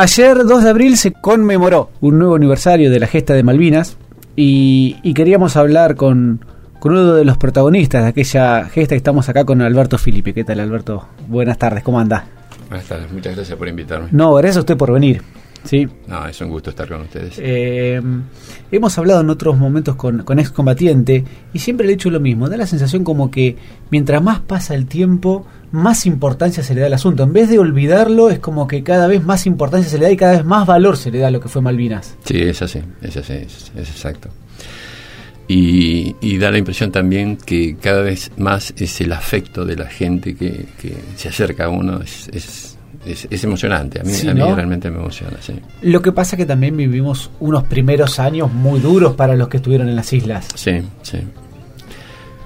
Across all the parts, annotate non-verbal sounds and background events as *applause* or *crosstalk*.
Ayer, 2 de abril, se conmemoró un nuevo aniversario de la gesta de Malvinas y, queríamos hablar con, uno de los protagonistas de aquella gesta. Estamos acá con Alberto Filipe. ¿Qué tal, Alberto? Buenas tardes, ¿cómo anda? Buenas tardes, muchas gracias por invitarme. No, gracias a usted por venir. Sí. No, es un gusto estar con ustedes. Eh, hemos hablado en otros momentos con, con excombatiente y siempre le he dicho lo mismo. Da la sensación como que mientras más pasa el tiempo, más importancia se le da al asunto. En vez de olvidarlo, es como que cada vez más importancia se le da y cada vez más valor se le da a lo que fue Malvinas. Sí, es así, es así, es, exacto. Y, da la impresión también que cada vez más es el afecto de la gente que, se acerca a uno, es es, emocionante. A mí, realmente me emociona. Sí. Lo que pasa es que también vivimos unos primeros años muy duros para los que estuvieron en las islas. Sí, sí.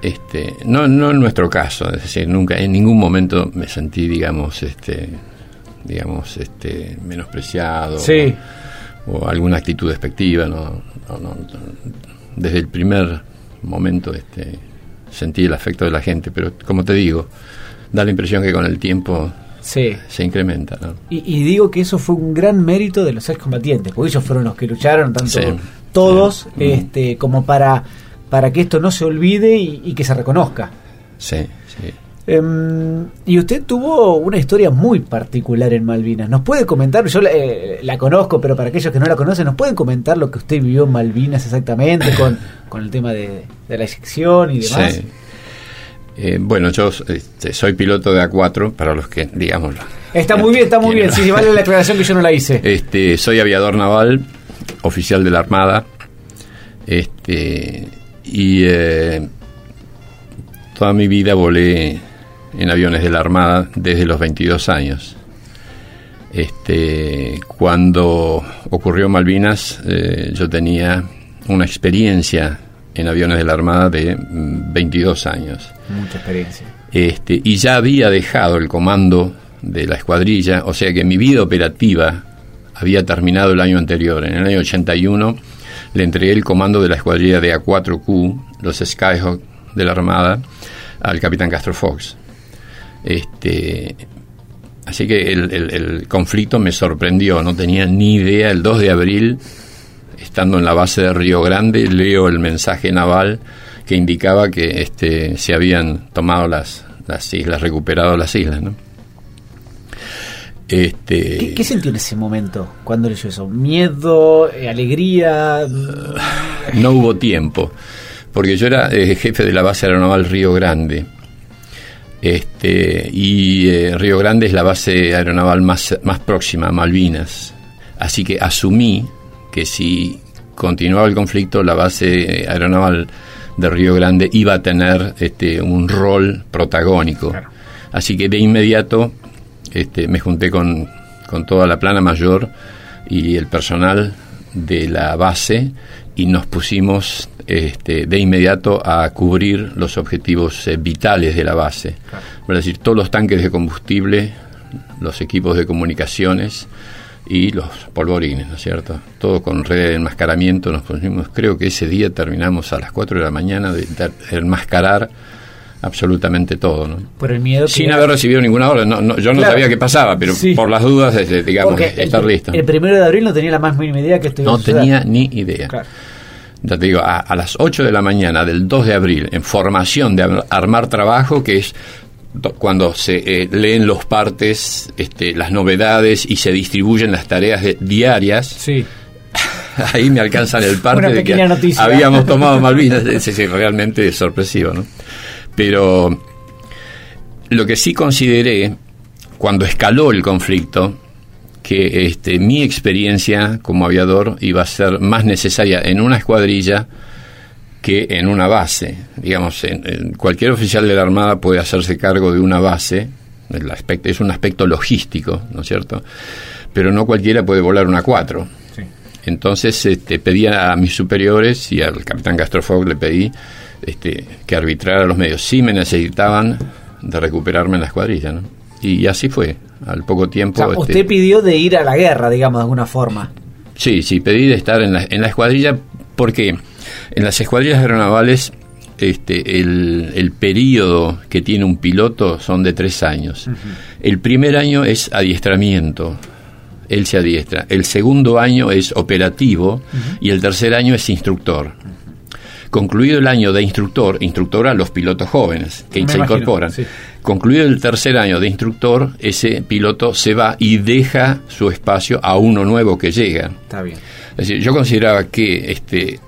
Este, no, no en nuestro caso, es decir, nunca, en ningún momento me sentí, digamos, este, digamos, este, menospreciado o, alguna actitud despectiva. No, no, desde el primer momento, este, sentí el afecto de la gente, pero como te digo, da la impresión que con el tiempo sí. se incrementa. Y, digo que eso fue un gran mérito de los excombatientes, porque ellos fueron los que lucharon tanto todos este, como para, para que esto no se olvide y, que se reconozca. Sí, sí. Em, y usted tuvo una historia muy particular en Malvinas. ¿Nos puede comentar? Yo eh, la conozco, pero para aquellos que no la conocen, ¿nos pueden comentar lo que usted vivió en Malvinas exactamente con, *coughs* con el tema de, de la sección y demás? Sí. Eh, bueno, yo este, soy piloto de A4, para los que, digamos... Está muy bien, está muy bien, sí, vale la aclaración que yo no la hice. *laughs* Este, soy aviador naval, oficial de la Armada, este, y eh, toda mi vida volé en aviones de la Armada desde los 22 años. Este, cuando ocurrió Malvinas, eh, yo tenía una experiencia en aviones de la Armada de 22 mm, años. Mucha experiencia. Este, y ya había dejado el comando de la escuadrilla, o sea que mi vida operativa había terminado el año anterior. En el año 81 le entregué el comando de la escuadrilla de A4Q, los Skyhawk de la Armada, al capitán Castro Fox. Este, así que el, el conflicto me sorprendió, no tenía ni idea. El 2 de abril estando en la base de Río Grande, leo el mensaje naval que indicaba que este, se habían tomado las, las islas, recuperado las islas. ¿no? Este, ¿Qué, sintió en ese momento cuando leyó eso? ¿Miedo? Eh, ¿Alegría? no hubo tiempo, porque yo era eh, jefe de la base aeronaval Río Grande. Este, y eh, Río Grande es la base aeronaval más, más próxima a Malvinas. Así que asumí que si continuaba el conflicto, la base aeronaval de Río Grande iba a tener este, un rol protagónico. Así que de inmediato este, me junté con, con toda la plana mayor y el personal de la base y nos pusimos este, de inmediato a cubrir los objetivos eh, vitales de la base. Es decir, todos los tanques de combustible, los equipos de comunicaciones, y los polvorines, ¿no es cierto? Todo con red de enmascaramiento nos pusimos, creo que ese día terminamos a las 4 de la mañana de, enmascarar absolutamente todo, ¿no? Por el miedo Sin haber recibido ninguna orden, no, yo no sabía qué pasaba, pero por las dudas, digamos, estar listo. El primero de abril no tenía la más mínima idea que esto No tenía ni idea. Ya te digo, a, a, las 8 de la mañana del 2 de abril, en formación de armar trabajo, que es cuando se eh, leen los partes, este, las novedades y se distribuyen las tareas diarias. Sí. *laughs* Ahí me alcanzan el parte de que habíamos tomado Malvinas. *laughs* Es, realmente sorpresivo, ¿no? Pero lo que sí consideré cuando escaló el conflicto, que este, mi experiencia como aviador iba a ser más necesaria en una escuadrilla que en una base. Digamos, en, cualquier oficial de la Armada puede hacerse cargo de una base, el aspecto, es un aspecto logístico, ¿no es cierto? Pero no cualquiera puede volar una 4. Entonces este, pedí a mis superiores y al capitán Castrofog le pedí este, que arbitrara los medios. Sí me necesitaban de recuperarme en la escuadrilla, ¿no? Y así fue, al poco tiempo. O usted este, pidió de ir a la guerra, digamos, de alguna forma. Sí, sí, pedí de estar en la, en la escuadrilla porque en las escuadrillas aeronavales, este, el, el periodo que tiene un piloto son de tres años. El primer año es adiestramiento, él se adiestra. El segundo año es operativo y el tercer año es instructor. Concluido el año de instructor, instructor a los pilotos jóvenes que se incorporan. Concluido el tercer año de instructor, ese piloto se va y deja su espacio a uno nuevo que llega. Está bien. Es decir, yo consideraba que este,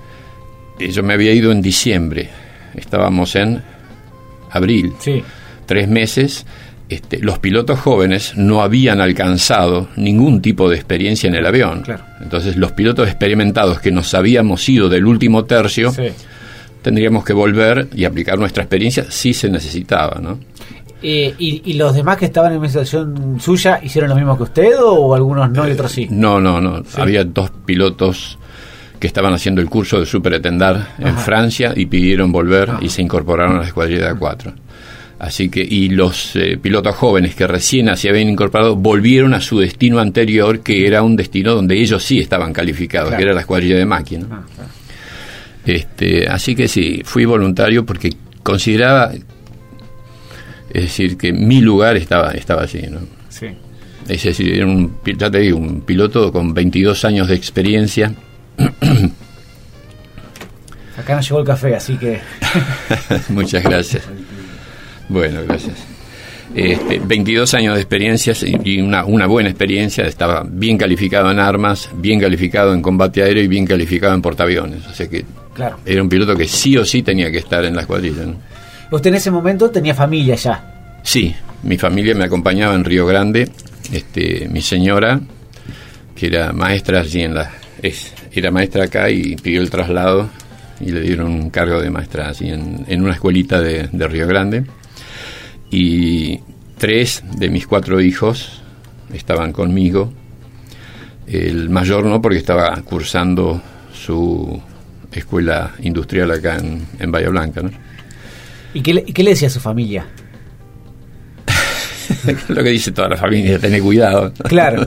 yo me había ido en diciembre, estábamos en abril, Sí. tres meses, este, los pilotos jóvenes no habían alcanzado ningún tipo de experiencia en el avión. Claro. Entonces los pilotos experimentados que nos habíamos ido del último tercio, Sí. tendríamos que volver y aplicar nuestra experiencia si se necesitaba, ¿no? Eh, y, y los demás que estaban en una situación suya hicieron lo mismo que usted o algunos no y otros sí? No, no, no. Había dos pilotos que estaban haciendo el curso de superetendar en Ajá. Francia y pidieron volver Ajá. y se incorporaron a la escuadrilla de A4. Así que, y los eh, pilotos jóvenes que recién se habían incorporado volvieron a su destino anterior, que era un destino donde ellos sí estaban calificados, Claro. que era la escuadrilla de máquina. Ah, claro. Este, así que sí, fui voluntario porque consideraba, es decir, que mi lugar estaba, estaba allí, ¿no? Sí. Es decir, era un, ya te digo, un piloto con 22 años de experiencia. *clears throat* Acá nos llegó el café, así que *laughs* Muchas gracias. Bueno, gracias. Este, 22 años de experiencia y una, una buena experiencia. Estaba bien calificado en armas, bien calificado en combate aéreo y bien calificado en portaaviones. O sea que claro. era un piloto que sí o sí tenía que estar en la escuadrilla. ¿no? Usted en ese momento tenía familia ya. Sí, mi familia me acompañaba en Río Grande. Este, mi señora, que era maestra allí en la. Es, era maestra acá y pidió el traslado y le dieron un cargo de maestra allí en, en una escuelita de, de Río Grande. Y tres de mis cuatro hijos estaban conmigo. El mayor no, porque estaba cursando su escuela industrial acá en, en Bahía Blanca. ¿no? ¿Y qué le, qué le decía a su familia? *laughs* Lo que dice toda la familia, tener cuidado. Claro.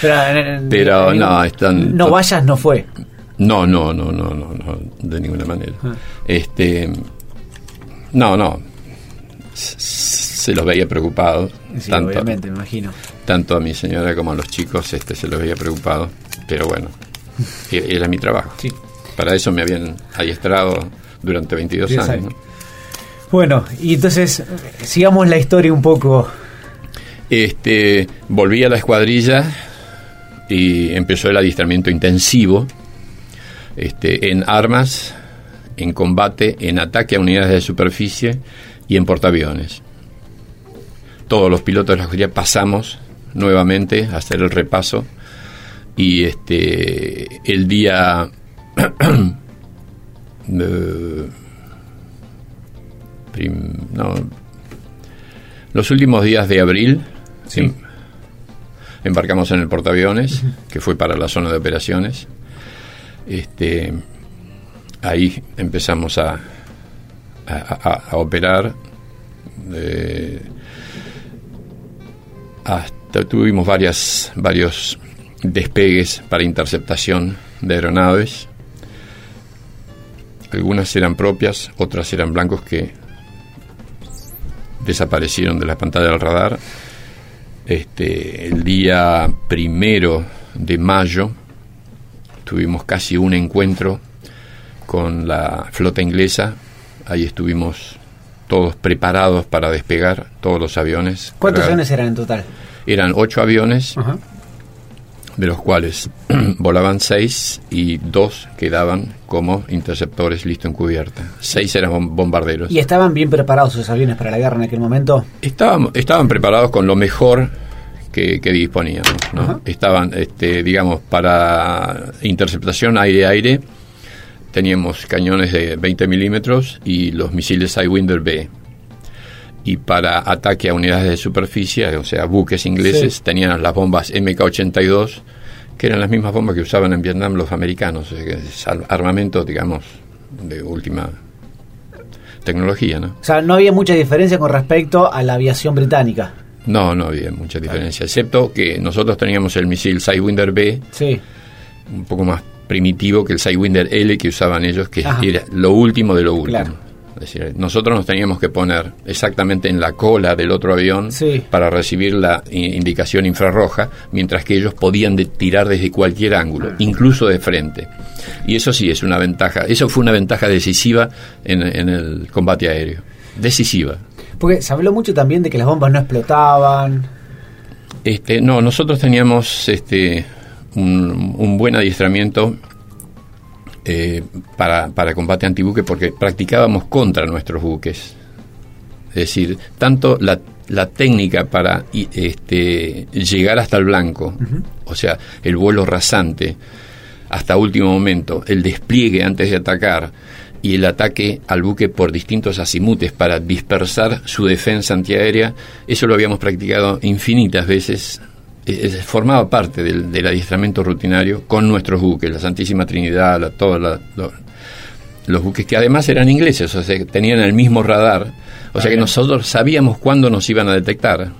Pero, eh, *laughs* Pero eh, no, están- No vayas, no fue. No, no, no, no, no, no, de ninguna manera. Ah. Este, no, no. Se los veía preocupados, Sí, tanto, obviamente, me imagino. tanto a mi señora como a los chicos, este, se los veía preocupados. Pero bueno, *laughs* e- era mi trabajo. Sí. Para eso me habían adiestrado durante 22 Diez años. años. ¿no? Bueno, y entonces, eh, sigamos la historia un poco. Este, volví a la escuadrilla y empezó el adiestramiento intensivo este, en armas, en combate, en ataque a unidades de superficie y en portaaviones. Todos los pilotos de la escuadrilla pasamos nuevamente a hacer el repaso y este el día *clears throat* prim- no, los últimos días de abril Sí. em- embarcamos en el portaaviones, que fue para la zona de operaciones. Este, ahí empezamos a, a, a- a operar. eh, hasta tuvimos varias, varios despegues para interceptación de aeronaves. Algunas eran propias, otras eran blancos que desaparecieron de la pantalla del radar. Este, el día primero de mayo tuvimos casi un encuentro con la flota inglesa. Ahí estuvimos todos preparados para despegar, todos los aviones. ¿Cuántos aviones eran en total? Eran ocho aviones. De los cuales *clears throat* volaban seis y dos quedaban como interceptores listo en cubierta. Seis eran bom- bombarderos. ¿Y estaban bien preparados esos aviones para la guerra en aquel momento? Estaban, estaban preparados con lo mejor que, que disponíamos. ¿no? Estaban, este, digamos, para interceptación aire-aire, teníamos cañones de 20 milímetros y los misiles Sidewinder B. Y para ataque a unidades de superficie, o sea, buques ingleses, Sí. tenían las bombas MK-82, que eran las mismas bombas que usaban en Vietnam los americanos. o sea, que es ar- armamento, digamos, de última tecnología, ¿no? O sea, no había mucha diferencia con respecto a la aviación británica. No, no había mucha diferencia, excepto que nosotros teníamos el misil Sidewinder B, Sí. un poco más primitivo que el Sidewinder L que usaban ellos, que Ajá. era lo último de lo último. Claro. Es decir, nosotros nos teníamos que poner exactamente en la cola del otro avión Sí. para recibir la indicación infrarroja, mientras que ellos podían de- tirar desde cualquier ángulo, incluso de frente. Y eso sí es una ventaja. Eso fue una ventaja decisiva en, en el combate aéreo. Decisiva. Porque se habló mucho también de que las bombas no explotaban. Este, no, nosotros teníamos este, un, un buen adiestramiento eh, para, para combate antibuque porque practicábamos contra nuestros buques. Es decir, tanto la, la técnica para este, llegar hasta el blanco, o sea, el vuelo rasante hasta último momento, el despliegue antes de atacar y el ataque al buque por distintos azimutes para dispersar su defensa antiaérea, eso lo habíamos practicado infinitas veces. Eh, eh, formaba parte del, del adiestramiento rutinario con nuestros buques, la Santísima Trinidad, la, todos la- lo- los buques que además eran ingleses, o sea, tenían el mismo radar, o sea que nosotros sabíamos cuándo nos iban a detectar.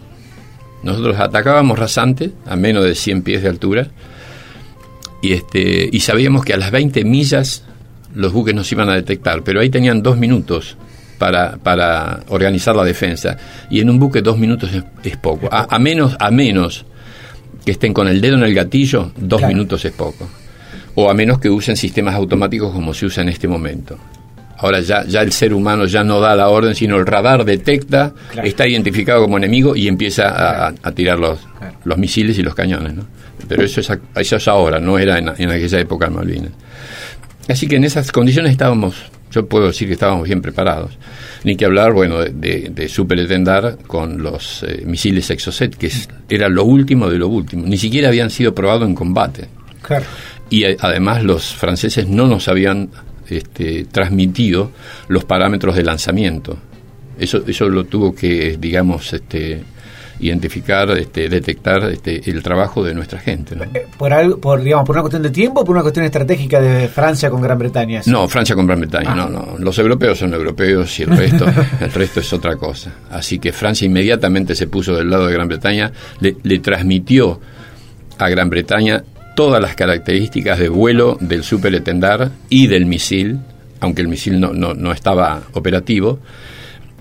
Nosotros atacábamos rasante a menos de 100 pies de altura y este y sabíamos que a las 20 millas los buques nos iban a detectar, pero ahí tenían dos minutos para, para organizar la defensa y en un buque dos minutos es, es poco, a, a menos a menos que estén con el dedo en el gatillo, dos Claro. minutos es poco, o a menos que usen sistemas automáticos como se usa en este momento. Ahora ya, ya el ser humano ya no da la orden, sino el radar detecta, Claro. está identificado como enemigo y empieza a, a tirar los, Claro. los misiles y los cañones. ¿no? Pero eso es, eso es ahora, no era en, en aquella época en Malvinas. Así que en esas condiciones estábamos, yo puedo decir que estábamos bien preparados. Ni que hablar, bueno, de, de, superetendar con los eh, misiles Exocet, que es- era lo último de lo último. Ni siquiera habían sido probados en combate. Claro. Y eh, además los franceses no nos habían este, transmitido los parámetros de lanzamiento. Eso, eso lo tuvo que, digamos, este, identificar, este, detectar este, el trabajo de nuestra gente. ¿no? Eh, Por, algo, por, digamos, por una cuestión de tiempo o por una cuestión estratégica de Francia con Gran Bretaña. No, Francia con Gran Bretaña, Ah. no, no. Los europeos son europeos y el resto, *laughs* el resto es otra cosa. Así que Francia inmediatamente se puso del lado de Gran Bretaña, le, le transmitió a Gran Bretaña todas las características de vuelo del superetendar y del misil, aunque el misil no, no, no estaba operativo,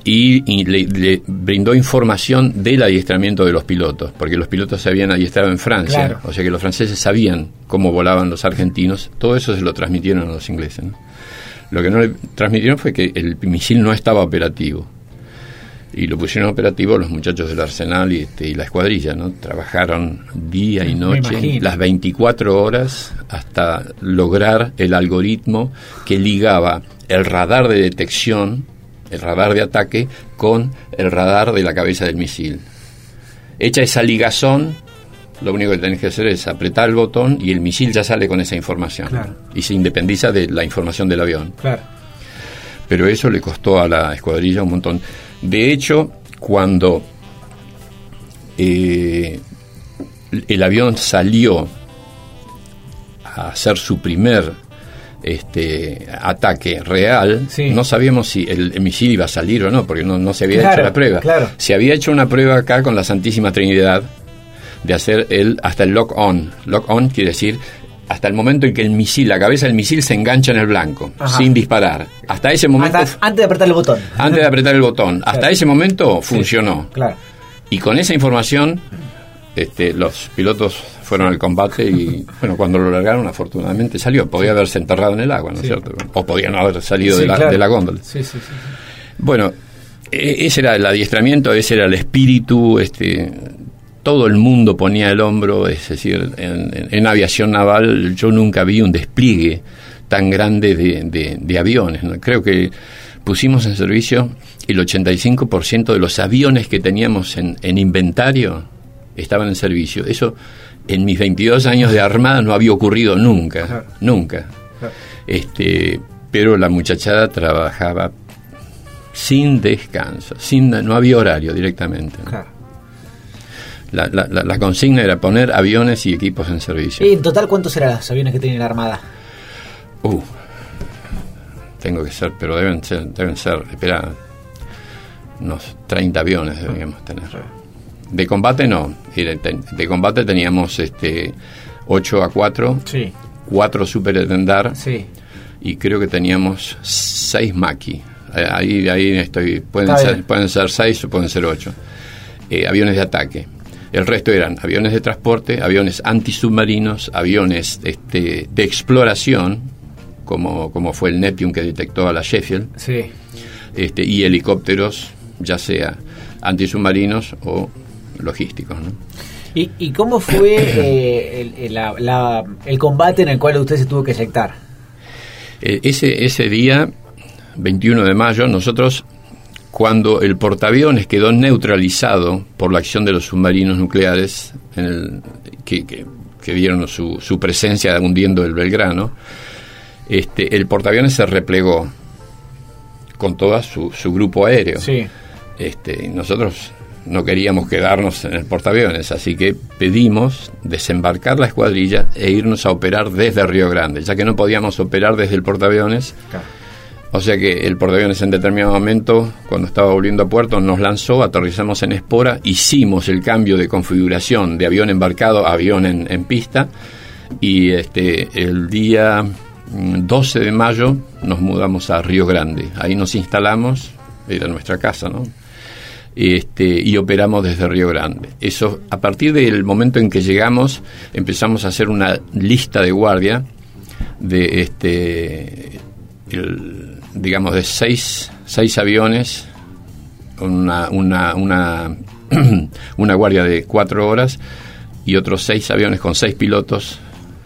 y, y le, le brindó información del adiestramiento de los pilotos, porque los pilotos se habían adiestrado en Francia, Claro. o sea que los franceses sabían cómo volaban los argentinos, todo eso se lo transmitieron a los ingleses. ¿no? Lo que no le transmitieron fue que el misil no estaba operativo. Y lo pusieron operativo los muchachos del Arsenal y, este, y la escuadrilla, ¿no? Trabajaron día y noche, las 24 horas, hasta lograr el algoritmo que ligaba el radar de detección, el radar de ataque, con el radar de la cabeza del misil. Hecha esa ligazón, lo único que tenés que hacer es apretar el botón y el misil ya sale con esa información. Claro. Y se independiza de la información del avión Claro. pero eso le costó a la escuadrilla un montón. De hecho, cuando eh, el avión salió a hacer su primer este ataque real, Sí. no sabíamos si el, misil iba a salir o no, porque no, no se había Claro, hecho la prueba. claro. Se había hecho una prueba acá con la Santísima Trinidad de hacer el hasta el lock on. Lock on quiere decir hasta el momento en que el misil, la cabeza del misil se engancha en el blanco, Ajá. sin disparar. Hasta ese momento, Hasta- antes de apretar el botón. antes de apretar el botón, hasta Claro. ese momento funcionó. Claro. Y con esa información, este, los pilotos fueron al combate y, bueno, cuando lo largaron, afortunadamente salió. Podía haberse enterrado en el agua, ¿no es Sí. cierto? O podía no haber salido Sí, de, la, claro. de la góndola. Sí, sí, sí. sí. Bueno, e- ese era el adiestramiento, ese era el espíritu, este, todo el mundo ponía el hombro, es decir, en, en- en aviación naval yo nunca vi un despliegue tan grande de, de- de aviones. ¿no? Creo que pusimos en servicio el 85% de los aviones que teníamos en, en inventario estaban en servicio. Eso en mis 22 años de armada no había ocurrido nunca, Claro. nunca. Claro. Este, pero la muchachada trabajaba sin descanso, sin no había horario directamente. ¿no? Claro. La, la- la- la consigna era poner aviones y equipos en servicio. ¿Y en total cuántos eran los aviones que tiene la Armada? Uh, tengo que ser, pero deben ser, deben ser, espera, unos 30 aviones deberíamos tener. De combate no, de, combate teníamos este 8 a 4, Sí. 4 super etendar Sí. y creo que teníamos 6 maqui. Eh, ahí, ahí estoy. Pueden ser, pueden ser seis o pueden ser ocho. Eh, aviones de ataque. El resto eran aviones de transporte, aviones antisubmarinos, aviones este, de exploración, como, como fue el Neptune que detectó a la Sheffield, Sí. este, y helicópteros, ya sea antisubmarinos o logísticos. ¿no? ¿Y, y cómo fue *coughs* eh, el, el- la- la- el combate en el cual usted se tuvo que eyectar? Eh, ese, ese día, 21 de mayo, nosotros, cuando el portaaviones quedó neutralizado por la acción de los submarinos nucleares en el- que, que- que vieron su, su presencia hundiendo el Belgrano, este, el portaaviones se replegó con todo su, su grupo aéreo. Sí. Este, nosotros no queríamos quedarnos en el portaaviones, así que pedimos desembarcar la escuadrilla e irnos a operar desde Río Grande, ya que no podíamos operar desde el portaaviones. O sea que el portaaviones en determinado momento, cuando estaba volviendo a puerto, nos lanzó, aterrizamos en Espora, hicimos el cambio de configuración de avión embarcado a avión en, en pista y este el día mm, 12 de mayo nos mudamos a Río Grande. Ahí nos instalamos, era nuestra casa, ¿no? Este, y operamos desde Río Grande. Eso, a partir del momento en que llegamos, empezamos a hacer una lista de guardia de este, digamos, de seis, seis aviones, una, una, una, *clears throat* una guardia de cuatro horas y otros seis aviones con seis pilotos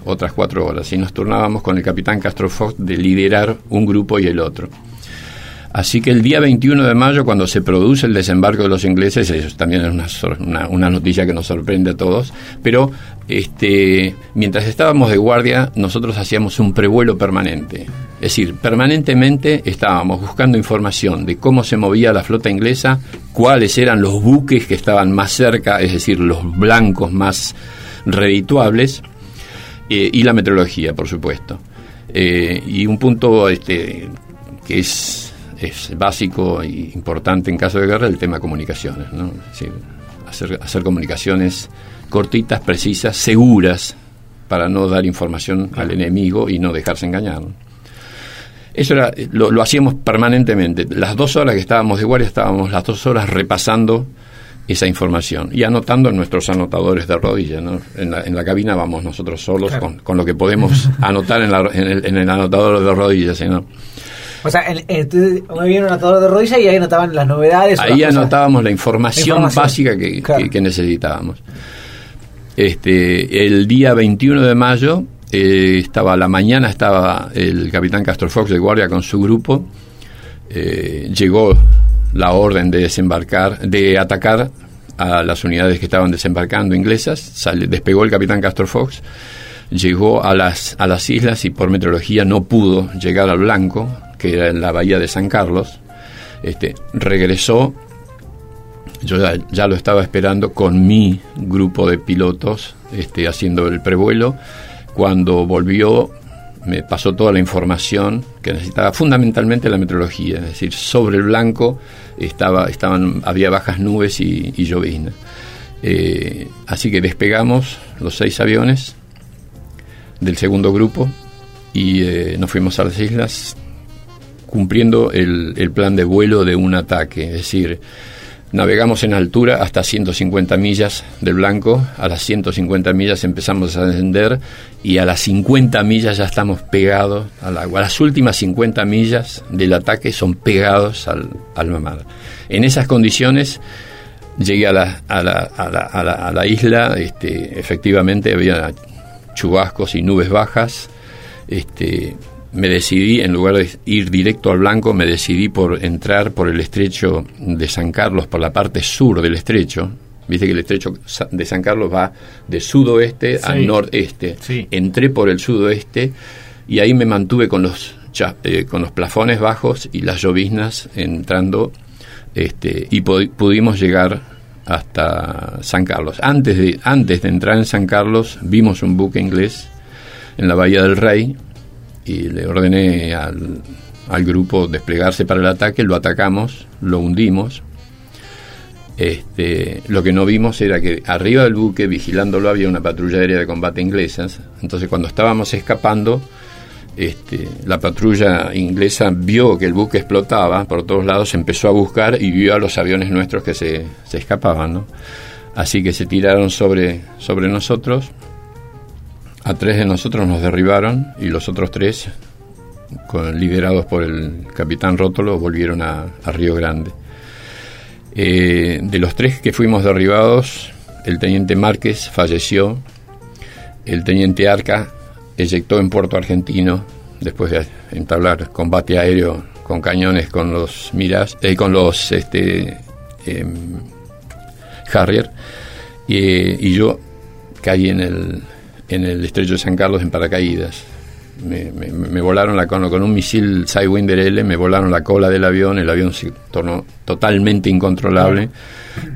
otras cuatro horas y nos turnábamos con el capitán Castro Fox de liderar un grupo y el otro. Así que el día 21 de mayo, cuando se produce el desembarco de los ingleses, eso también es una, una, una noticia que nos sorprende a todos, pero este, mientras estábamos de guardia, nosotros hacíamos un prevuelo permanente. Es decir, permanentemente estábamos buscando información de cómo se movía la flota inglesa, cuáles eran los buques que estaban más cerca, es decir, los blancos más redituables, eh, y la meteorología, por supuesto. Eh, y un punto este, que es, es básico e importante en caso de guerra, el tema de comunicaciones. ¿no? Es decir, hacer, hacer comunicaciones cortitas, precisas, seguras, para no dar información al enemigo y no dejarse engañar. Eso era, lo, lo hacíamos permanentemente. Las dos horas que estábamos de guardia, estábamos las dos horas repasando esa información y anotando en nuestros anotadores de rodilla. ¿no? En, la, en la cabina vamos nosotros solos Claro. con, con lo que podemos *laughs* anotar en, la- en el, en el anotador de rodillas. ¿sí, no? O sea, en, en, entonces, viene un anotador de rodilla y ahí anotaban las novedades. Ahí las anotábamos la información, La información. básica que, Claro. que- que necesitábamos. Este, el día 21 de mayo, eh, estaba a la mañana, estaba el capitán Castro Fox de guardia con su grupo. Eh, llegó la orden de desembarcar, de atacar a las unidades que estaban desembarcando inglesas. Sale- despegó el capitán Castro Fox, llegó a las, a las islas y por meteorología no pudo llegar al blanco, que era en la bahía de San Carlos. Este, regresó yo ya, lo estaba esperando con mi grupo de pilotos este, haciendo el prevuelo. Cuando volvió me pasó toda la información que necesitaba, fundamentalmente la meteorología, es decir, sobre el blanco estaba, estaban, había bajas nubes y, y llovizna. Eh, así que despegamos los seis aviones del segundo grupo y eh, nos fuimos a las islas cumpliendo el, el plan de vuelo de un ataque, es decir, Navegamos en altura hasta 150 millas del blanco, a las 150 millas empezamos a descender y a las 50 millas ya estamos pegados al agua. Las últimas 50 millas del ataque son pegados al, al mar. En esas condiciones llegué a la, a la, a la, a la, a la isla, este, efectivamente había chubascos y nubes bajas. Este, me decidí, en lugar de ir directo al blanco, me decidí por entrar por el estrecho de San Carlos, por la parte sur del estrecho. Viste que el estrecho de San Carlos va de sudoeste Sí. al noreste. Sí. Entré por el sudoeste y ahí me mantuve con los, eh, con los plafones bajos y las lloviznas entrando este, y pu- pudimos llegar hasta San Carlos. Antes de, antes de entrar en San Carlos vimos un buque inglés en la Bahía del Rey le ordené al, al grupo desplegarse para el ataque, lo atacamos, lo hundimos. Este, lo que no vimos era que arriba del buque, vigilándolo, había una patrulla aérea de combate inglesas. Entonces, cuando estábamos escapando, este, la patrulla inglesa vio que el buque explotaba por todos lados, empezó a buscar y vio a los aviones nuestros que se, se escapaban. Así que se tiraron sobre, sobre nosotros. A tres de nosotros nos derribaron y los otros tres, con, liderados por el capitán Rótolo, volvieron a, Río Grande. Eh, de los tres que fuimos derribados, el teniente Márquez falleció, el teniente Arca eyectó en Puerto Argentino después de entablar combate aéreo con cañones con los miras eh, con los este em, Harrier y, yo caí en el en el estrecho de San Carlos en paracaídas me, volaron la con, con un misil Sidewinder L me volaron la cola del avión el avión se tornó totalmente incontrolable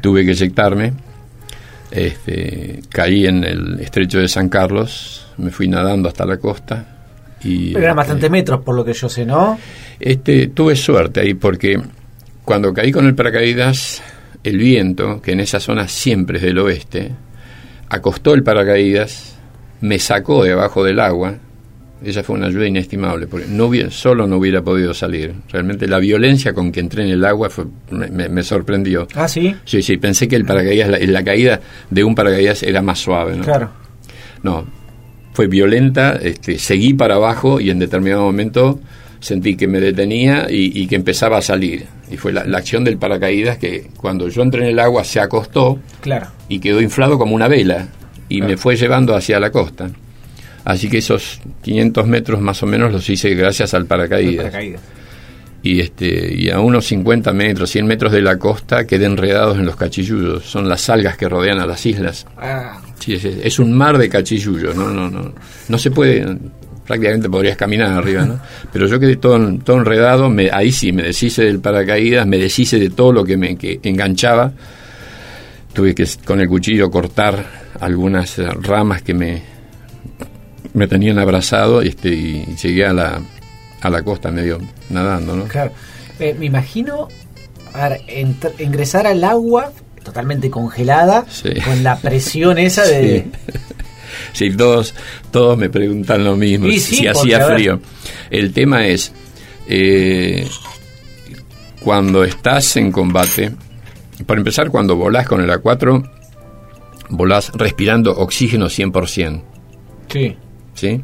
tuve que eyectarme este, caí en el estrecho de San Carlos me fui nadando hasta la costa. Y, Pero eran bastantes metros, por lo que yo sé, ¿no? Este, tuve suerte ahí porque cuando caí con el paracaídas, el viento, que en esa zona siempre es del oeste, acostó el paracaídas, me sacó debajo del agua. Esa fue una ayuda inestimable, porque no hubiera, solo no hubiera podido salir. Realmente la violencia con que entré en el agua fue, me, sorprendió. ¿Ah, sí? Sí, sí, pensé que el paracaídas, la, la caída de un paracaídas era más suave, ¿no? Claro. No, fue violenta, este, seguí para abajo y en determinado momento sentí que me detenía y, que empezaba a salir. Y fue la, acción del paracaídas que cuando yo entré en el agua se acostó claro. y quedó inflado como una vela y me fue llevando hacia la costa. Así que esos 500 metros más o menos los hice gracias al paracaídas. Y, este, y a unos 50 metros, 100 metros de la costa quedé enredados en los cachillullos. Son las algas que rodean a las islas. Ah. Sí, es, un mar de cachillullo, ¿no? No, no, no se puede, prácticamente podrías caminar arriba, ¿no? *laughs* Pero yo quedé todo, todo enredado, me, ahí sí, me deshice del paracaídas, me deshice de todo lo que me enganchaba. Tuve que con el cuchillo cortar algunas ramas que me, me tenían abrazado este, y llegué a la, a la costa medio nadando, ¿no? Claro. Eh, me imagino ingresar al agua totalmente congelada, con la presión esa de... *laughs* Sí. todos, todos me preguntan lo mismo, si hacía frío. El tema es, eh, cuando estás en combate, para empezar, cuando volás con el A4, volás respirando oxígeno 100%. Sí. ¿Sí?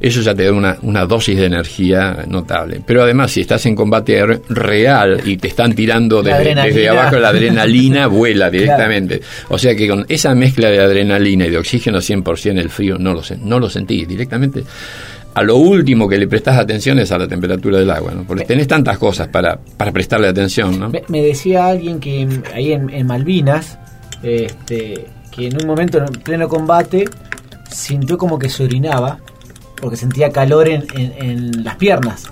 eso ya te da una, una, dosis de energía notable. Pero además, si estás en combate real y te están tirando desde, abajo, la adrenalina *laughs* vuela directamente. O sea que con esa mezcla de adrenalina y de oxígeno 100%, el frío no lo, no lo sentí directamente. A lo último que le prestas atención es a la temperatura del agua, ¿no? porque tenés tantas cosas para, para prestarle atención. ¿no? Me, decía alguien que ahí en, Malvinas, este, que en un momento en pleno combate sintió como que se orinaba porque sentía calor en, en, las piernas.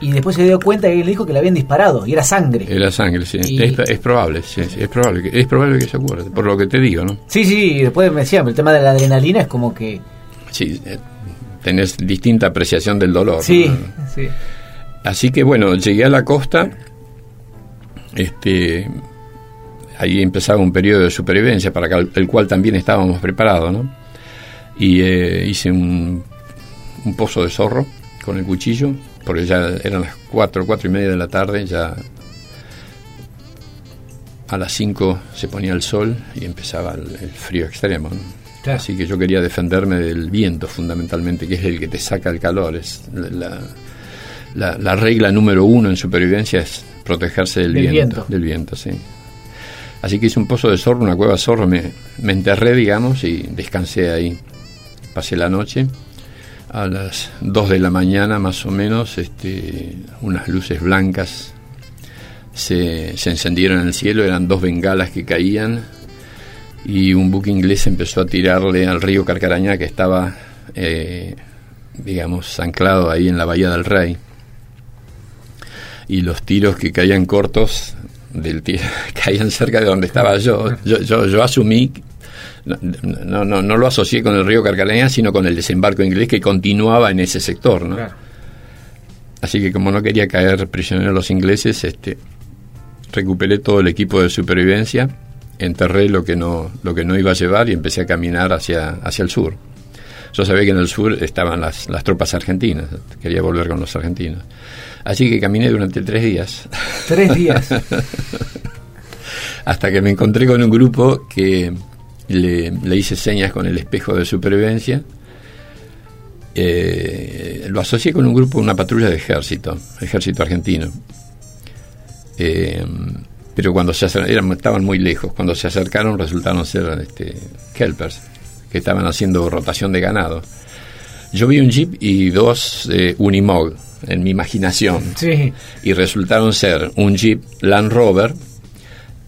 Y después se dio cuenta y le dijo que le habían disparado y era sangre. Era sangre, sí. Es, probable, sí, es probable que es probable que se acuerde, por lo que te digo, ¿no? Sí, sí, después me decía, el tema de la adrenalina es como que Sí, eh, tenés distinta apreciación del dolor. Sí, sí. Así que bueno, llegué a la costa este ahí empezaba un periodo de supervivencia para el cual también estábamos preparados, ¿no? Y eh, hice un un pozo de zorro con el cuchillo, porque ya eran las 4, cuatro y media de la tarde, ya a las 5 se ponía el sol y empezaba el, frío extremo. Así que yo quería defenderme del viento fundamentalmente, que es el que te saca el calor. Es la, la, regla número uno en supervivencia es protegerse del, viento, Del viento, sí. Así que hice un pozo de zorro, una cueva de zorro, me, me enterré, digamos, y descansé ahí. Pasé la noche a las 2 de la mañana más o menos, este, unas luces blancas se, encendieron en el cielo, eran dos bengalas que caían y un buque inglés empezó a tirarle al río Carcarañá que estaba, eh, digamos, anclado ahí en la bahía del Rey. Y los tiros que caían cortos del caían *laughs* cerca de donde estaba yo. Yo, yo, yo asumí no, no, no lo asocié con el río Carcarañá, sino con el desembarco inglés que continuaba en ese sector. ¿no? Así que como no quería caer prisionero a los ingleses, este, recuperé todo el equipo de supervivencia, enterré lo que no, lo que no iba a llevar y empecé a caminar hacia, hacia el sur. Yo sabía que en el sur estaban las, las tropas argentinas, quería volver con los argentinos. Así que caminé durante tres días. Tres días. *laughs* Hasta que me encontré con un grupo que le, le hice señas con el espejo de supervivencia. Eh, lo asocié con un grupo, una patrulla de ejército, ejército argentino. Eh, pero cuando se acercaron, estaban muy lejos. Cuando se acercaron resultaron ser este, kelpers, que estaban haciendo rotación de ganado. Yo vi un jeep y dos eh, Unimog en mi imaginación. Sí. Y resultaron ser un jeep Land Rover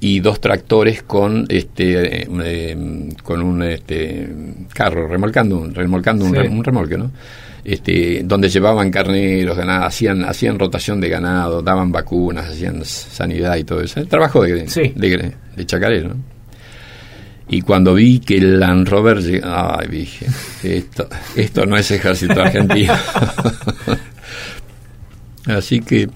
y dos tractores con este eh, con un este carro remolcando remolcando un, Sí. re- un remolque no este donde llevaban carneros ganado hacían hacían rotación de ganado daban vacunas hacían sanidad y todo eso el trabajo de Sí. de, de chacarero ¿no? Y cuando vi que el Land Rover lleg- ay dije esto esto no es ejército argentino *laughs* Así que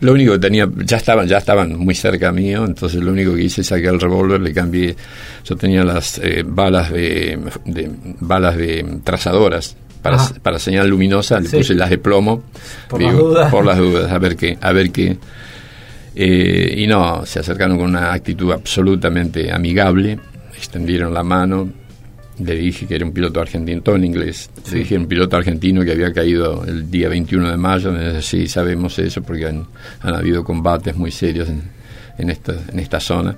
lo único que tenía, ya estaban, ya estaban muy cerca mío, entonces lo único que hice es saqué el revólver, le cambié, yo tenía las eh, balas de, de- balas de trazadoras para, para señal luminosa, le Sí. puse las de plomo, Por las dudas. por las dudas, *laughs* a ver qué, a ver qué. Eh, y no, se acercaron con una actitud absolutamente amigable, extendieron la mano, le dije que era un piloto argentino, todo en inglés. Le dije un piloto argentino que había caído el día 21 de mayo. Me dice, sí, sabemos eso porque han, han habido combates muy serios en, en, esta, en esta zona.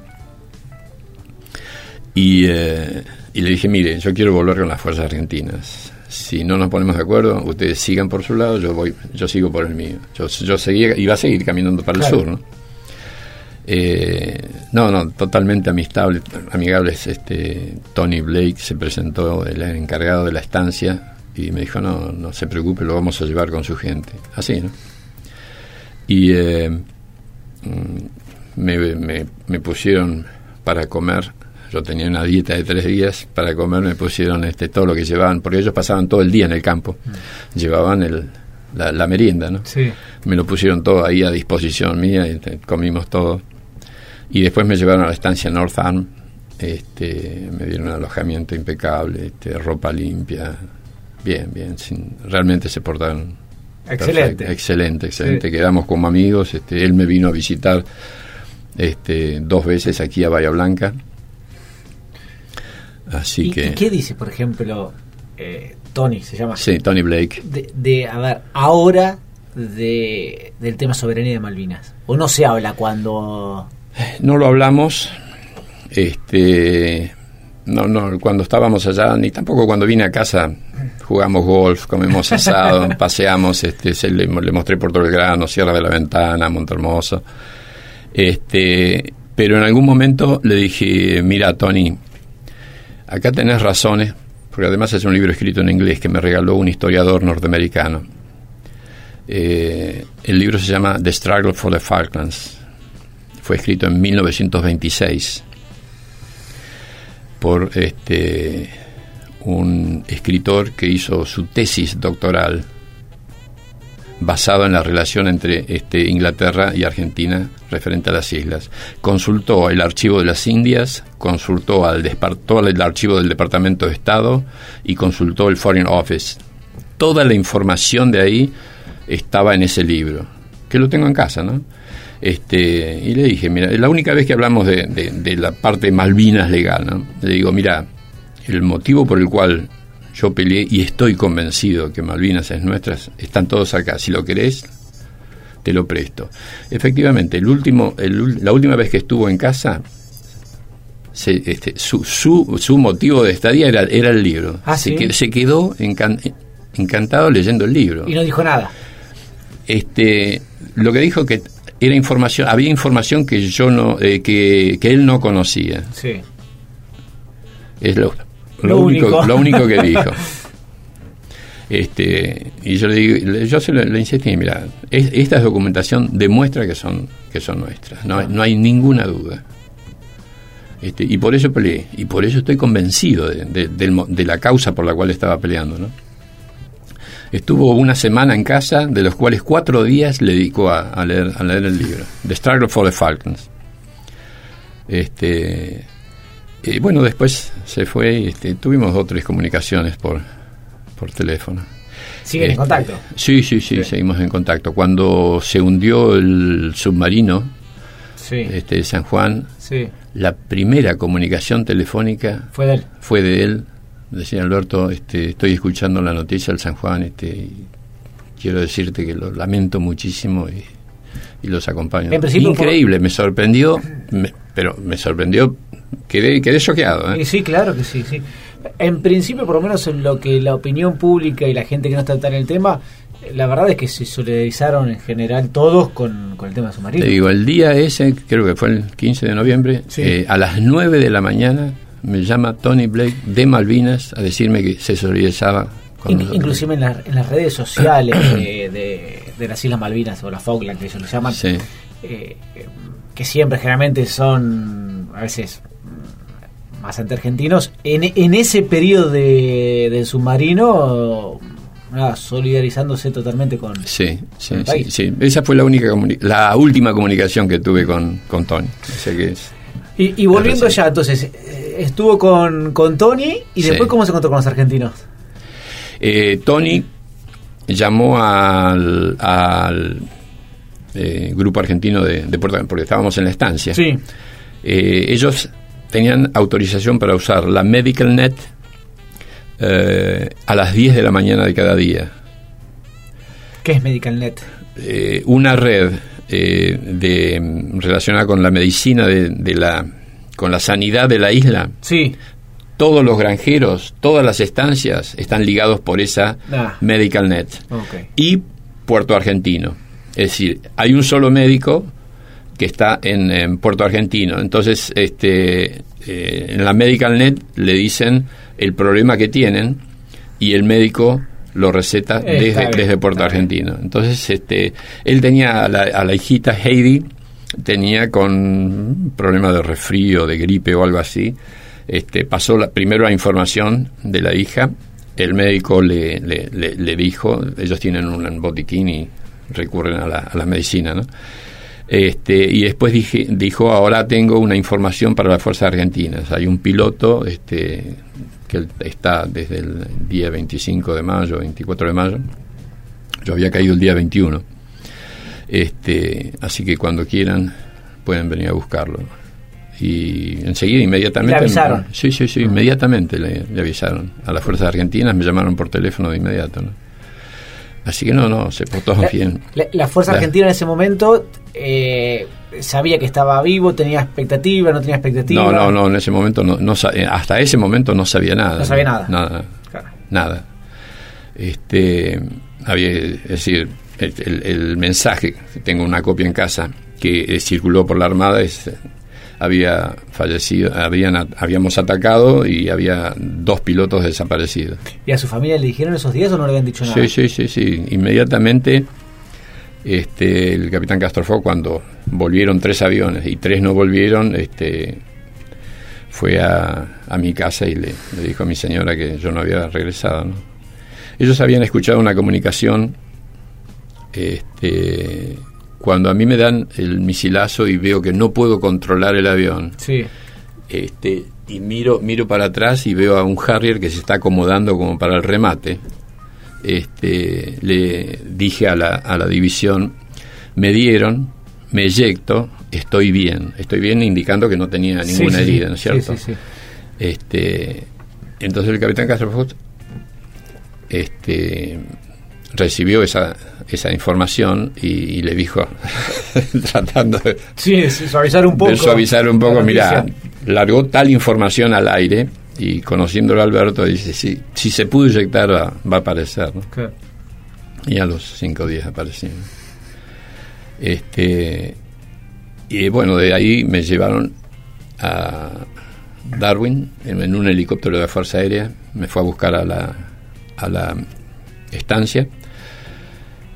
Y, eh, y le dije, mire, yo quiero volver con las fuerzas argentinas. Si no nos ponemos de acuerdo, ustedes sigan por su lado, yo voy, yo sigo por el mío. Yo, yo seguía, iba a seguir caminando para Claro. el sur, ¿no? Eh, no, no, totalmente amistable, amigables. Este, Tony Blake se presentó, el encargado de la estancia, y me dijo, no, no se preocupe, lo vamos a llevar con su gente. Así, ¿no? Y eh, mm, me, me, me pusieron para comer, yo tenía una dieta de tres días, para comer me pusieron este todo lo que llevaban, porque ellos pasaban todo el día en el campo, llevaban el, la, la merienda, ¿no? Sí. me lo pusieron todo ahí a disposición mía y te- comimos todo y después me llevaron a la estancia North Arm este me dieron un alojamiento impecable este, ropa limpia bien bien sin- realmente se portaron Excelente. perfecto, excelente excelente Sí. quedamos como amigos este él me vino a visitar este dos veces aquí a Bahía Blanca así ¿Y, que y qué dice, por ejemplo, eh, Tony, se llama? sí Tony Blake De, de, a ver, ahora de, del tema soberanía de Malvinas. ¿O no se habla cuando... No lo hablamos, este, no, no, cuando estábamos allá, ni tampoco cuando vine a casa, jugamos golf, comemos asado, *laughs* paseamos, este, se le, le mostré Puerto Belgrano, Sierra de la Ventana, Montermoso, este, pero en algún momento le dije, mira Tony, acá tenés razones, porque además es un libro escrito en inglés que me regaló un historiador norteamericano. Eh, el libro se llama The Struggle for the Falklands fue escrito en 1926 por este un escritor que hizo su tesis doctoral basado en la relación entre este, Inglaterra y Argentina referente a las islas. Consultó el archivo de las Indias, consultó al el archivo del Departamento de Estado y consultó el Foreign Office. Toda la información de ahí estaba en ese libro, que lo tengo en casa, ¿no? Este, y le dije, mira, la única vez que hablamos de, de- de la parte Malvinas legal, ¿no? Le digo, mira, el motivo por el cual yo peleé y estoy convencido que Malvinas es nuestra, están todos acá. Si lo querés, te lo presto. Efectivamente, el último, el la última vez que estuvo en casa, se- este, su, su, su motivo de estadía era, era el libro. Ah, se, ¿sí? que- se quedó encan- encantado leyendo el libro. Y no dijo nada. Este, lo que dijo que era información, había información que yo no, eh, que, que él no conocía. Sí. Es lo, lo Lo único, único. lo único que *laughs* dijo. Este, y yo le digo, yo se le, le insistí, mira, es- esta documentación demuestra que son, que son nuestras, no, hay- no hay ninguna duda. Este, y por eso peleé, y por eso estoy convencido de, de- de la causa por la cual estaba peleando, ¿no? Estuvo una semana en casa, de los cuales cuatro días le dedicó a, a leer, a leer el libro, The Struggle for the Falklands. Este, y bueno, después se fue y este, tuvimos dos o tres comunicaciones por, por teléfono. ¿Siguen en Este, contacto? Sí, sí, sí, Sí. seguimos en contacto. Cuando se hundió el submarino Sí, este, de San Juan, sí. la primera comunicación telefónica Fue de él. fue de él. Decía Alberto, este, estoy escuchando la noticia del San Juan, este, y quiero decirte que lo lamento muchísimo y, y los acompaño. Increíble, me sorprendió, me- pero me sorprendió, quedé, quedé choqueado. ¿eh? Y sí, claro que sí, sí. En principio, por lo menos en lo que la opinión pública y la gente que no está tan en el tema, eh, la verdad es que se solidarizaron en general todos con, con el tema submarino. Te digo, el día ese, creo que fue el 15 de noviembre, Sí. eh, a las 9 de la mañana me llama Tony Blake de Malvinas a decirme que se solidarizaba con In- inclusive en, la- en las redes sociales de, de- de las Islas Malvinas o las Falkland, que ellos lo llaman, Sí. eh, que siempre generalmente son a veces mm, bastante argentinos, en, en ese periodo de, del submarino, solidarizándose totalmente con... Sí, sí, el sí, país. sí. Esa fue la única la última comunicación que tuve con, con Tony. O sea que es- Y, y volviendo allá, entonces, eh, estuvo con, con Tony y Sí. después cómo se encontró con los argentinos. Eh, Tony llamó al, al, eh, grupo argentino de, de Puerto porque estábamos en la estancia. Sí, Eh, ellos tenían autorización para usar la Medical Net eh, a las 10 de la mañana de cada día. ¿qué es MedicalNet? Eh, una red eh, de, relacionada con la medicina de, de la con la sanidad de la isla. Sí, Todos los granjeros, todas las estancias están ligados por esa Ah. Medical Net. ok. y Puerto Argentino. Es decir, hay un solo médico que está en, en Puerto Argentino. Entonces, este, eh, en la Medical Net le dicen el problema que tienen y el médico lo receta Está desde, desde Puerto. Argentino. Entonces, este, él tenía a la, a la hijita Heidi, tenía con problema de resfrío, de gripe o algo así. Este, pasó la, primero la información de la hija, el médico le, le, le- le dijo, ellos tienen un botiquín y recurren a la, a la medicina, ¿no? Este, y después dije, dijo, ahora tengo una información para las fuerzas argentinas. Hay un piloto este, que está desde el día 25 de mayo, 24 de mayo. Yo había caído el día 21. Este, así que cuando quieran pueden venir a buscarlo. Y enseguida, inmediatamente... ¿Le avisaron? Sí, sí, sí, inmediatamente le, le avisaron. A las fuerzas argentinas me llamaron por teléfono de inmediato. ¿no? Así que no, no, se portó La, bien. la- la Fuerza La- Argentina en ese momento eh, sabía que estaba vivo, tenía expectativa, no tenía expectativa. No, no, no, en ese momento no, no eh, hasta ese momento no sabía nada. No sabía nada. Nada, Claro. nada. Este, había, es decir, el, el- el mensaje, tengo una copia en casa, que eh, circuló por la Armada es eh, había fallecido, habían, habíamos atacado y había dos pilotos desaparecidos. ¿Y a su familia le dijeron esos días o no le habían dicho nada? Sí, sí, sí, sí. Inmediatamente este, el capitán Castrofó, cuando volvieron tres aviones y tres no volvieron, este, fue a, a mi casa y le, le dijo a mi señora que yo no había regresado. ¿no? Ellos habían escuchado una comunicación este, cuando a mí me dan el misilazo y veo que no puedo controlar el avión Sí. este, y miro, miro para atrás y veo a un Harrier que se está acomodando como para el remate. Este, le dije a la, a la división, me dieron, me eyecto, estoy bien. Estoy bien indicando que no tenía ninguna sí, herida, ¿no es cierto? sí. Este, entonces el capitán Castro este, recibió esa, esa información y, y le dijo, *laughs* tratando de, Sí, suavizar un poco. de suavizar un poco, la mira, largó tal información al aire y conociéndolo Alberto dice, sí, si se pudo inyectar va, va a aparecer. ¿no? Claro. Y a los cinco días apareció. Este, y bueno, de ahí me llevaron a Darwin en, en un helicóptero de la Fuerza Aérea. Me fue a buscar a la, a la estancia.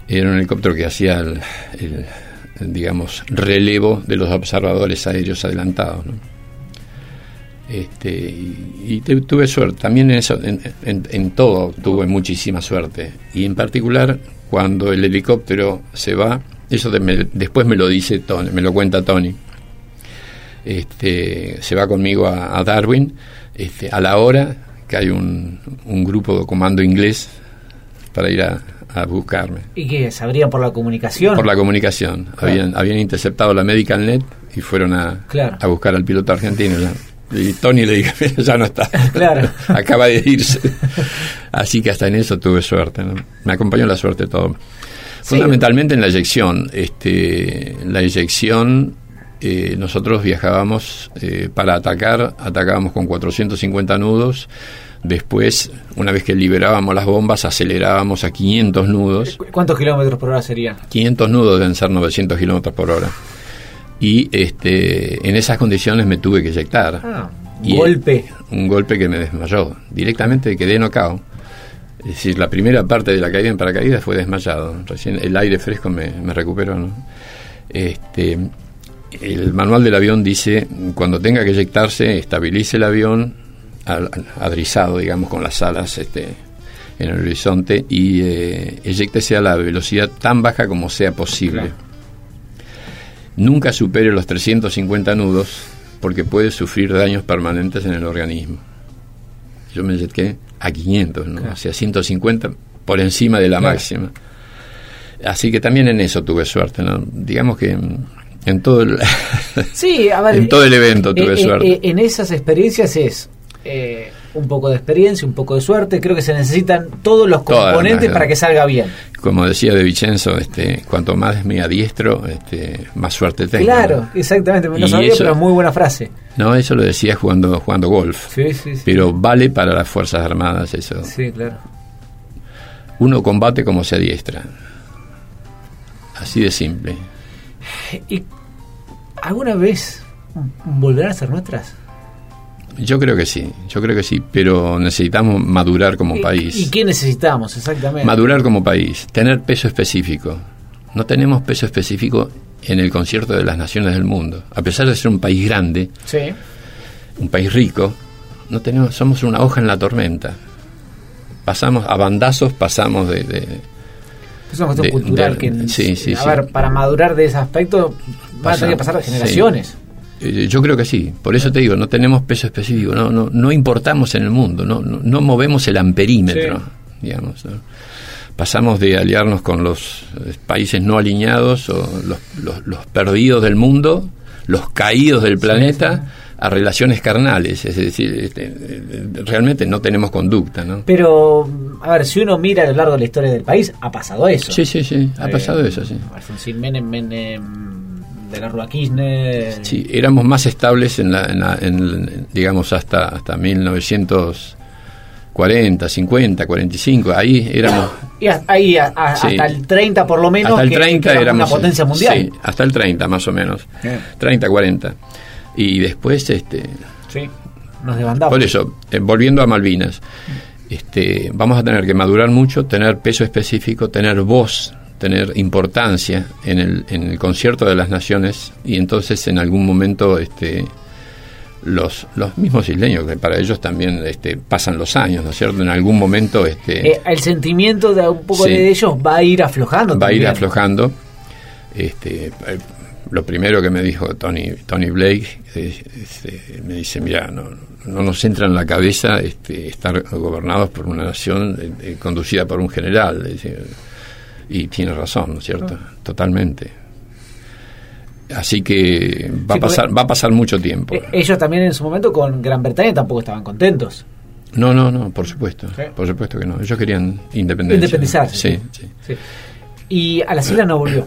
Era un helicóptero que hacía el, digamos, relevo de los observadores aéreos adelantados. ¿no? Este, y, tuve suerte, también en, eso, en, todo tuve muchísima suerte. Y en particular, cuando el helicóptero se va, eso de- me- después me lo dice Tony, me lo cuenta Tony. Este, se va conmigo a, a Darwin, este, a la hora que hay un, un grupo de comando inglés para ir a, a buscarme. ¿Y qué? ¿Sabrían por la comunicación? Por la comunicación. Habían, habían interceptado la Medical Net y fueron a, Claro. a buscar al piloto argentino. ya. Y Tony le dije, *laughs* "Mira, ya no está. *laughs* Claro. Acaba de irse. *laughs* Así que hasta en eso tuve suerte. ¿no? Me acompañó la suerte todo. Sí. Fundamentalmente en la eyección. Este, la eyección, eh, nosotros viajábamos eh, para atacar, atacábamos con 450 nudos. Después, una vez que liberábamos las bombas, acelerábamos a 500 nudos. ¿Cu- ¿Cuántos kilómetros por hora serían? 500 nudos deben ser 900 kilómetros por hora. Y este, en esas condiciones me tuve que eyectar. Ah, Y, golpe. eh, un golpe que me desmayó. Directamente quedé nocao. Es decir, la primera parte de la caída en paracaídas fue desmayado. Recién el aire fresco me, me recuperó. ¿no? Este, el manual del avión dice, cuando tenga que eyectarse, estabilice el avión adrizado, digamos, con las alas este, en el horizonte y eh, eyéctese a la velocidad tan baja como sea posible. Claro. Nunca supere los 350 nudos porque puede sufrir daños permanentes en el organismo. Yo me eyecté a 500, ¿no? Claro. o sea, 150 por encima de la Claro. máxima. Así que también en eso tuve suerte, ¿no? Digamos que en todo el, Sí, a ver. *laughs* en todo el evento tuve eh, eh, suerte. eh, en esas experiencias es eh, un poco de experiencia, un poco de suerte. Creo que se necesitan todos los componentes para que salga bien. Como decía De Vicenzo, este, cuanto más me adiestro, este, más suerte tengo. Claro, exactamente. No Y sabía, eso- pero muy buena frase. No, eso lo decía jugando, jugando golf. Sí, sí, sí. Pero vale para las Fuerzas Armadas eso. Sí, claro. Uno combate como se adiestra. Así de simple. ¿Y alguna vez volverán a ser nuestras? Yo creo que sí, yo creo que sí, pero necesitamos madurar como ¿Y- país. ¿Y qué necesitamos exactamente? Madurar como país, tener peso específico. No tenemos peso específico en el concierto de las naciones del mundo. A pesar de ser un país grande, Sí. un país rico, no tenemos, somos una hoja en la tormenta. Pasamos a bandazos, pasamos de, de- Es una cuestión De- cultural de- que, sí, sí, a sí. ver, para madurar de ese aspecto van a tener que pasar generaciones. Eh, Yo creo que sí, por eso te digo, no tenemos peso específico, no, no, no importamos en el mundo, no, no, no movemos el amperímetro, Sí. digamos. ¿no? Pasamos de aliarnos con los eh, países no alineados o los, los- los perdidos del mundo, los caídos del planeta, a relaciones carnales, es decir, este, eh, realmente no tenemos conducta, ¿no? Pero, a ver, si uno mira a lo largo de la historia del país, ha pasado eso. Sí, sí, sí, ha Eh, pasado eso, sí. Alfonsín Menem, Menem, de la Rúa Kirchner. Sí, éramos más estables en, la, en, la- en- digamos hasta hasta 1940, 50, 45, ahí éramos Y hasta, ahí, a- a- Sí. hasta el 30 por lo menos, hasta el que- 30 que éramos éramos una potencia mundial. Sí, hasta el 30 más o menos. Bien. 30, 40. Y después este Sí, nos desbandamos. por eso, eh, volviendo a Malvinas, este, vamos a tener que madurar mucho, tener peso específico, tener voz, tener importancia en el, en el concierto de las naciones y entonces en algún momento este, los, los mismos isleños, que para ellos también este, pasan los años, ¿no es cierto? En algún momento este, Eh, el sentimiento de un poco Sí. de ellos va a ir aflojando. va a ir aflojando. Este, eh, lo primero que me dijo Tony, Tony Blake, eh, este, me dice, mira, no, no nos entra en la cabeza este, estar gobernados por una nación eh, eh, conducida por un general. Y tiene razón, ¿no es cierto? Totalmente. Así que va, Sí, a pasar, va a pasar mucho tiempo. Eh, ellos también en su momento con Gran Bretaña tampoco estaban contentos. No, no, no, por supuesto. Sí. Por supuesto que no. Ellos querían independencia. Independizarse. Sí, sí. Sí. Y a las islas no volvió,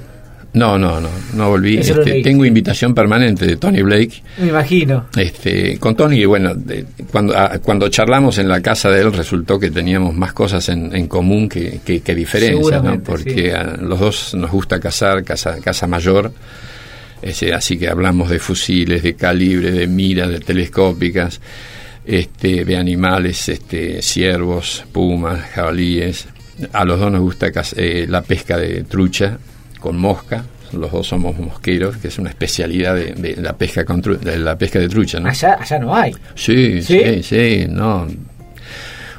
No, no, no, no volví. Este, tengo invitación permanente de Tony Blake. me imagino. Este, con Tony, bueno, de- cuando, a- cuando charlamos en la casa de él resultó que teníamos más cosas en, en común que, que, que diferencias, ¿no? Porque sí. a los dos nos gusta cazar, casa, casa mayor, ese, así que hablamos de fusiles, de calibre, de miras, de telescópicas, este, de animales, este, ciervos, pumas, jabalíes. A los dos nos gusta eh, la pesca de trucha con mosca. Los dos somos mosqueros, que es una especialidad de, de la pesca con tru- de la pesca de trucha, ¿no? Allá, allá no hay. Sí, ¿Sí? sí, sí, no.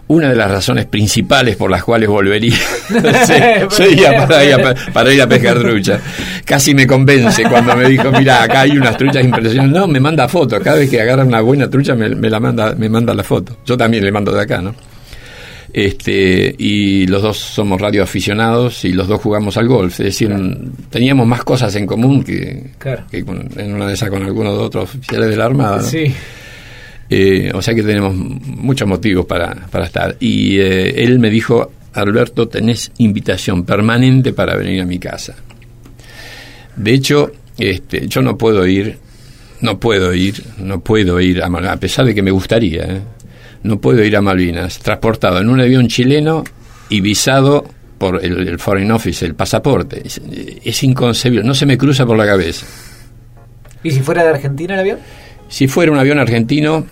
una de las razones principales por las cuales volvería *laughs* *laughs* sería para ir, a, para ir, a, pescar trucha. Casi me convence cuando me dijo, mira, acá hay unas truchas impresionantes. No, me manda fotos. Cada vez que agarra una buena trucha me, la manda, me manda la foto. Yo también le mando de acá, ¿no? Este, y los dos somos radioaficionados y los dos jugamos al golf. Es decir, teníamos más cosas en común que, en una de esas con algunos de otros oficiales de la Armada. Sí. Eh, o sea que tenemos muchos motivos para, para estar. Y eh, él me dijo, Alberto, tenés invitación permanente para venir a mi casa. De hecho, este, yo no puedo ir, no puedo ir, no puedo ir, a, a pesar de que me gustaría, ¿eh? No puedo ir a Malvinas, transportado en un avión chileno y visado por el, Foreign Office, el pasaporte. Es, es, inconcebible, no se me cruza por la cabeza. ¿Y si fuera de Argentina el avión? Si fuera un avión argentino,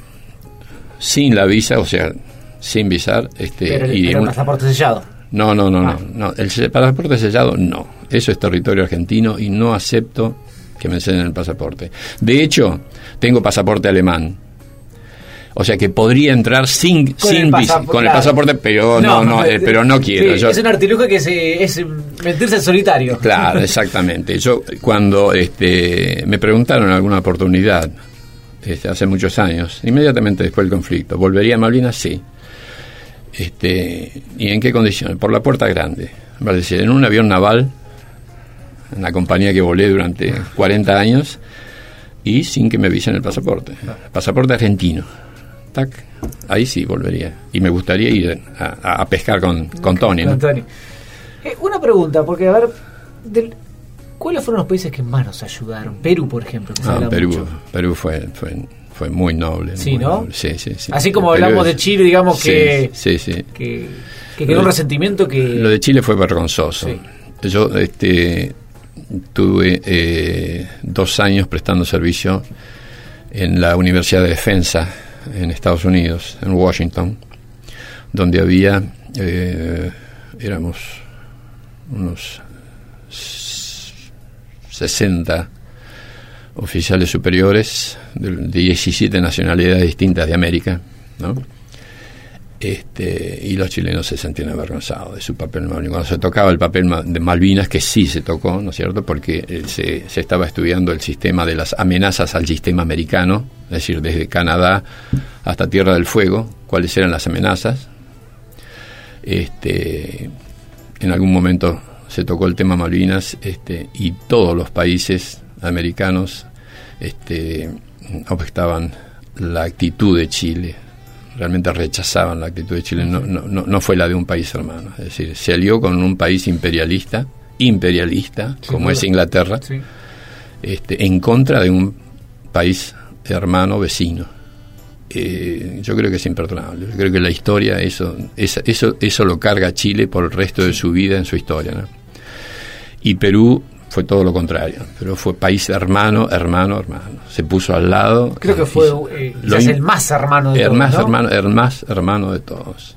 sin la visa, o sea, sin visar. Este, pero, y el pasaporte sellado. No, no, no, no, ah. no. El pasaporte sellado no. Eso es territorio argentino y no acepto que me enseñen el pasaporte. De hecho, tengo pasaporte alemán. O sea que podría entrar sin, con, sin el, con el pasaporte, pero no, no, eh, pero no quiero. es un artilugio que es meterse en solitario. Claro, exactamente. Yo cuando este, me preguntaron alguna oportunidad este, hace muchos años, inmediatamente después del conflicto. ¿Volvería a Malvinas? Sí. Este, ¿Y en qué condiciones? Por la puerta grande. Vale decir, en un avión naval, en la compañía que volé durante 40 años, y sin que me visen el pasaporte. Pasaporte argentino. Tac. Ahí sí volvería. Y me gustaría ir a, pescar con, con Tony. Eh, una pregunta, porque a ver, del, ¿Cuáles fueron los países que más nos ayudaron? Perú, por ejemplo. Perú, Perú fue, fue, muy noble. Sí, ¿no? Sí, sí, sí. Así como hablamos de Chile, digamos que, sí, sí, que, quedó un resentimiento que... Lo de Chile fue vergonzoso. Yo este, tuve eh, dos años prestando servicio en la Universidad de Defensa en Estados Unidos, en Washington, donde había, eh, éramos unos 60 oficiales superiores de, 17 nacionalidades distintas de América, ¿no? Este, y los chilenos se sentían avergonzados de su papel en Malvinas. Cuando se tocaba el papel de Malvinas, que sí se tocó, ¿no es cierto? Porque eh, se, se, estaba estudiando el sistema de las amenazas al sistema americano, es decir, desde Canadá hasta Tierra del Fuego, cuáles eran las amenazas. Este, en algún momento se tocó el tema Malvinas este, y todos los países americanos este, la actitud de Chile, realmente rechazaban la actitud de Chile, no, no, no, fue la de un país hermano, es decir, se alió con un país imperialista, imperialista, como es Inglaterra, este, en contra de un país hermano vecino. Eh, yo creo que es imperdonable. Yo creo que la historia, eso, eso, eso, eso lo carga Chile por el resto de su vida en su historia. ¿no? Y Perú fue todo lo contrario. Pero fue país hermano, hermano, hermano. Se puso al lado. Creo que fue eh, el más hermano de el todos. Más hermano, el más hermano de todos.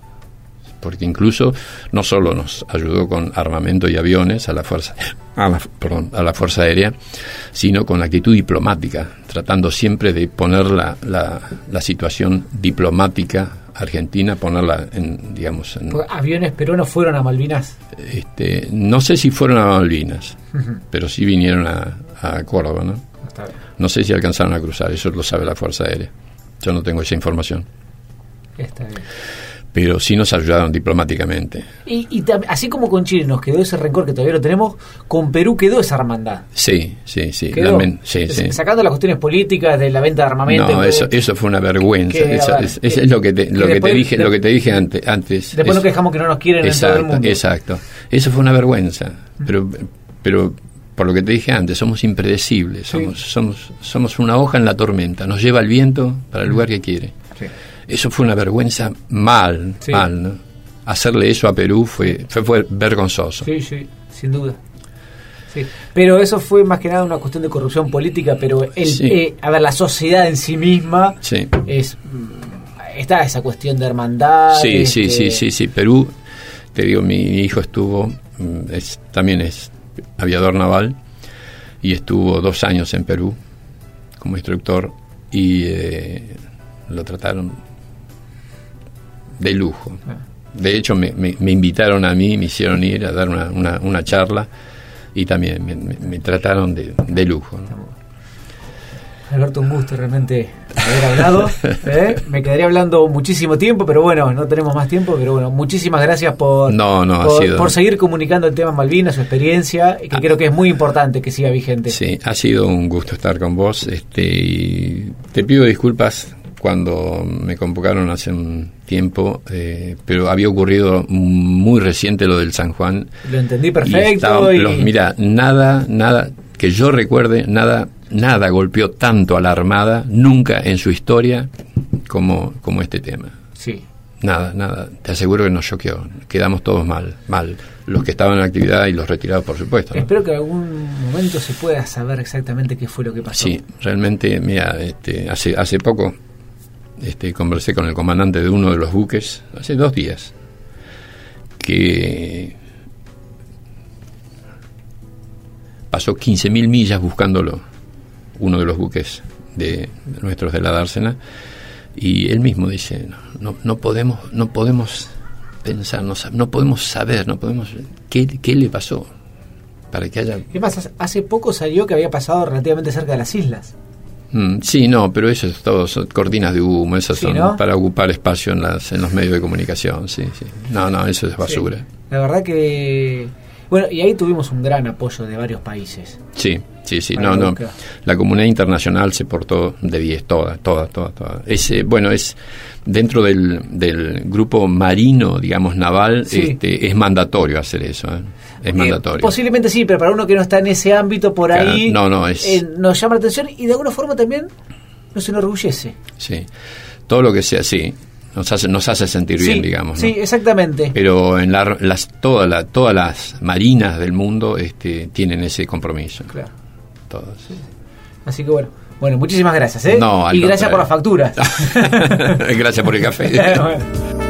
Porque incluso no solo nos ayudó con armamento y aviones a la fuerza, a la, perdón, a la fuerza aérea, sino con la actitud diplomática, tratando siempre de poner la, la, la situación diplomática Argentina, ponerla en, digamos... En, ¿Aviones peruanos fueron a Malvinas? Este, no sé si fueron a Malvinas, pero sí vinieron a, a Córdoba, ¿no? No sé si alcanzaron a cruzar, eso lo sabe la Fuerza Aérea. Yo no tengo esa información. Está bien pero sí nos ayudaron diplomáticamente. Y, y así como con Chile nos quedó ese rencor que todavía lo tenemos, con Perú quedó esa hermandad. Sí, sí, sí. Sacando las cuestiones políticas de la venta de armamento. No, eso, eso fue una vergüenza. eso, es, lo que te, lo que, te dije, lo que te dije antes. antes después nos quejamos que no nos quieren exacto, en todo el mundo. Exacto. Eso fue una vergüenza. Pero, pero por lo que te dije antes, somos impredecibles, somos, somos, somos una hoja en la tormenta, nos lleva el viento para el lugar que quiere. Sí. Eso fue una vergüenza mal, mal, ¿no? Hacerle eso a Perú fue, fue, vergonzoso. Sí, sí, sin duda. Sí. Pero eso fue más que nada una cuestión de corrupción política, pero el, eh, a ver, la sociedad en sí misma es mm, está esa cuestión de hermandad. Sí, sí, sí, sí, sí. Perú, te digo, mi hijo estuvo, mm, es, también es aviador naval y estuvo dos años en Perú como instructor y eh, lo trataron de lujo. De hecho, me, me, invitaron a mí, me hicieron ir a dar una, una, una charla y también me, trataron de, de lujo. Alberto, un gusto realmente haber hablado. *laughs* ¿eh? Me quedaría hablando muchísimo tiempo, pero bueno, no tenemos más tiempo. Pero bueno, muchísimas gracias por, no, no, por, seguir comunicando el tema Malvinas, su experiencia, que ah. creo que es muy importante que siga vigente. Sí, ha sido un gusto estar con vos. Este, y te pido disculpas cuando me convocaron hace un tiempo, eh, pero había ocurrido muy reciente lo del San Juan. Lo entendí perfecto. mira, nada, nada, que yo recuerde, nada nada golpeó tanto a la Armada nunca en su historia como, como este tema. Sí. Nada, nada. Te aseguro que nos choqueó. Quedamos todos mal, mal. Los que estaban en actividad y los retirados, por supuesto. Espero que en algún momento se pueda saber exactamente qué fue lo que pasó. Sí, realmente, mira, este, hace, hace poco este, conversé con el comandante de uno de los buques, hace dos días, que pasó 15.000 millas buscándolo uno de los buques de, nuestros de la dársena, y él mismo dice, no, no, podemos, no podemos pensar, no, no, podemos saber, no podemos qué, qué le pasó para que haya... ¿Qué pasa? Hace poco salió que había pasado relativamente cerca de las islas. Mm, sí, no, pero eso es todo, son cortinas de humo, esas son para ocupar espacio en, las, en los medios de comunicación, sí, sí. No, no, eso es basura. La verdad que... Bueno, y ahí tuvimos un gran apoyo de varios países. Sí, Sí, sí, no, no. La comunidad internacional se portó de 10, toda, toda, toda, toda. Es, eh, bueno, es dentro del, del grupo marino, digamos, naval, este, es mandatorio hacer eso. ¿eh? Es eh, mandatorio. Posiblemente sí, pero para uno que no está en ese ámbito por ahí, no, no, es... nos llama la atención y de alguna forma también nos enorgullece. Sí, todo lo que sea así nos hace, nos hace sentir bien, digamos. Sí, exactamente. Pero en las, todas las marinas del mundo este, tienen ese compromiso. Claro todos. Así que bueno. Bueno, muchísimas gracias, ¿eh? y gracias por las facturas. *laughs* gracias por el café. *laughs*